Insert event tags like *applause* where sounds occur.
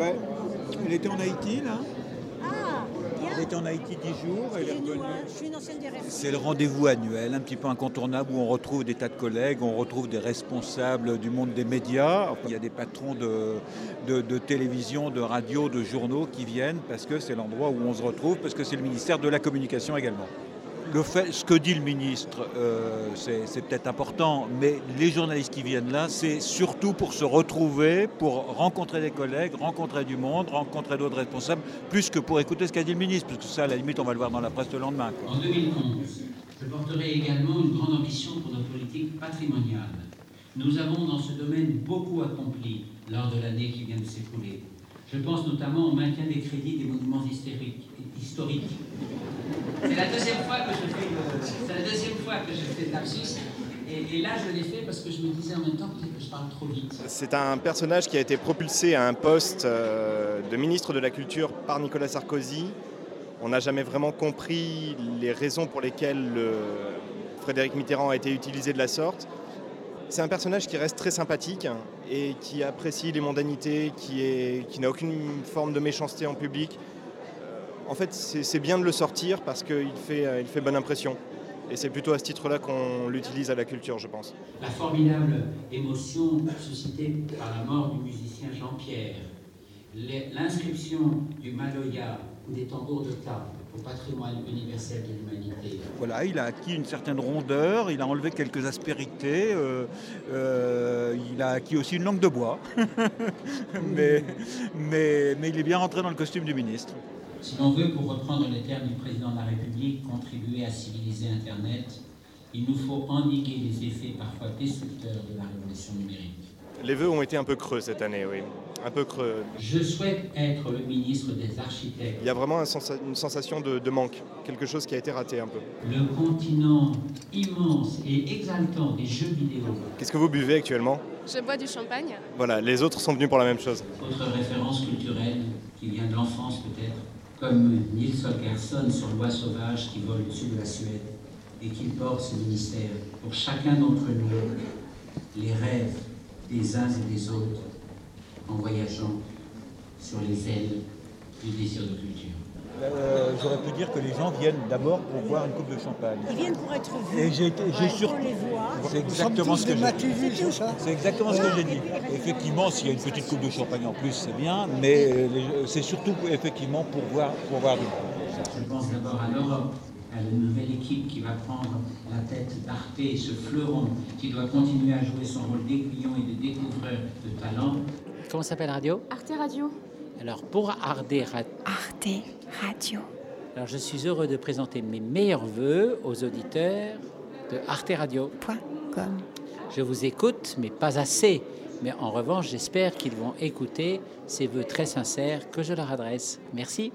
Ben, elle était en Haïti, là. Ah, bien. Elle était en Haïti dix jours. Elle est Excusez-nous, revenue. Je suis une ancienne des RFI. C'est le rendez-vous annuel, un petit peu incontournable, où on retrouve des tas de collègues, on retrouve des responsables du monde des médias. Il y a des patrons de, de- de télévision, de radio, de journaux qui viennent parce que c'est l'endroit où on se retrouve, parce que c'est le ministère de la Communication également. Ce que dit le ministre, euh, c'est peut-être important, mais les journalistes qui viennent là, c'est surtout pour se retrouver, pour rencontrer des collègues, rencontrer du monde, rencontrer d'autres responsables, plus que pour écouter ce qu'a dit le ministre, parce que ça, à la limite, on va le voir dans la presse le lendemain. En 2011, je porterai également une grande ambition pour notre politique patrimoniale. Nous avons dans ce domaine beaucoup accompli lors de l'année qui vient de s'écouler. Je pense notamment au maintien des crédits des monuments historiques. C'est la deuxième fois que je fais, le- c'est la deuxième fois de lapsus. Et, là, je l'ai fait parce que je me disais en même temps que je parle trop vite. C'est un personnage qui a été propulsé à un poste euh, de ministre de la Culture par Nicolas Sarkozy. On n'a jamais vraiment compris les raisons pour lesquelles le Frédéric Mitterrand a été utilisé de la sorte. C'est un personnage qui reste très sympathique et qui apprécie les mondanités, qui, n'a aucune forme de méchanceté en public. Euh, En fait, c'est bien de le sortir parce qu'il fait, euh, fait bonne impression. Et c'est plutôt à ce titre-là qu'on l'utilise à la culture, je pense. La formidable émotion suscitée par la mort du musicien Jean-Pierre, l'inscription du Maloya ou des tambours de table au patrimoine universel de l'humanité, Voilà, il a acquis une certaine rondeur, il a enlevé quelques aspérités, euh, euh, il a acquis aussi une langue de bois, *laughs* mais, mais, mais il est bien rentré dans le costume du ministre. Si l'on veut, pour reprendre les termes du président de la République, contribuer à civiliser Internet, il nous faut endiguer les effets parfois destructeurs de la révolution numérique. Les vœux ont été un peu creux cette année, oui. Un peu creux. Je souhaite être le ministre des architectes, Il y a vraiment un une sensation de, de manque, quelque chose qui a été raté un peu. le continent immense et exaltant des jeux vidéo. Qu'est-ce que vous buvez actuellement? Je bois du champagne. Voilà, les autres sont venus pour la même chose. Autre référence culturelle qui vient de l'enfance peut-être, comme Nils Holgersson sur l'oie sauvage qui vole au-dessus de la Suède et qui porte ce ministère pour chacun d'entre nous, les rêves des uns et des autres en voyageant sur les ailes du désir de culture. Euh, J'aurais pu dire que les gens viennent d'abord pour boire une coupe de champagne. Ils viennent pour être vus. Et j'ai été- j'ai Ouais, sur- On les voit. C'est exactement ce que j'ai dit. C'est exactement ce que j'ai dit. Effectivement, s'il y a une petite coupe de champagne en plus, c'est bien, mais euh, les- c'est surtout effectivement pour voir, pour voir du. Je pense d'abord à l'Europe, à la nouvelle équipe qui va prendre la tête d'Arte, ce fleuron qui doit continuer à jouer son rôle d'aiguillon et de découvreur de talent. Comment s'appelle la radio? Arte Radio. Alors pour Arte Radio, Arte Radio. alors je suis heureux de présenter mes meilleurs voeux aux auditeurs de Arte Radio. Point com. Je vous écoute, mais pas assez. Mais en revanche, j'espère qu'ils vont écouter ces vœux très sincères que je leur adresse. Merci.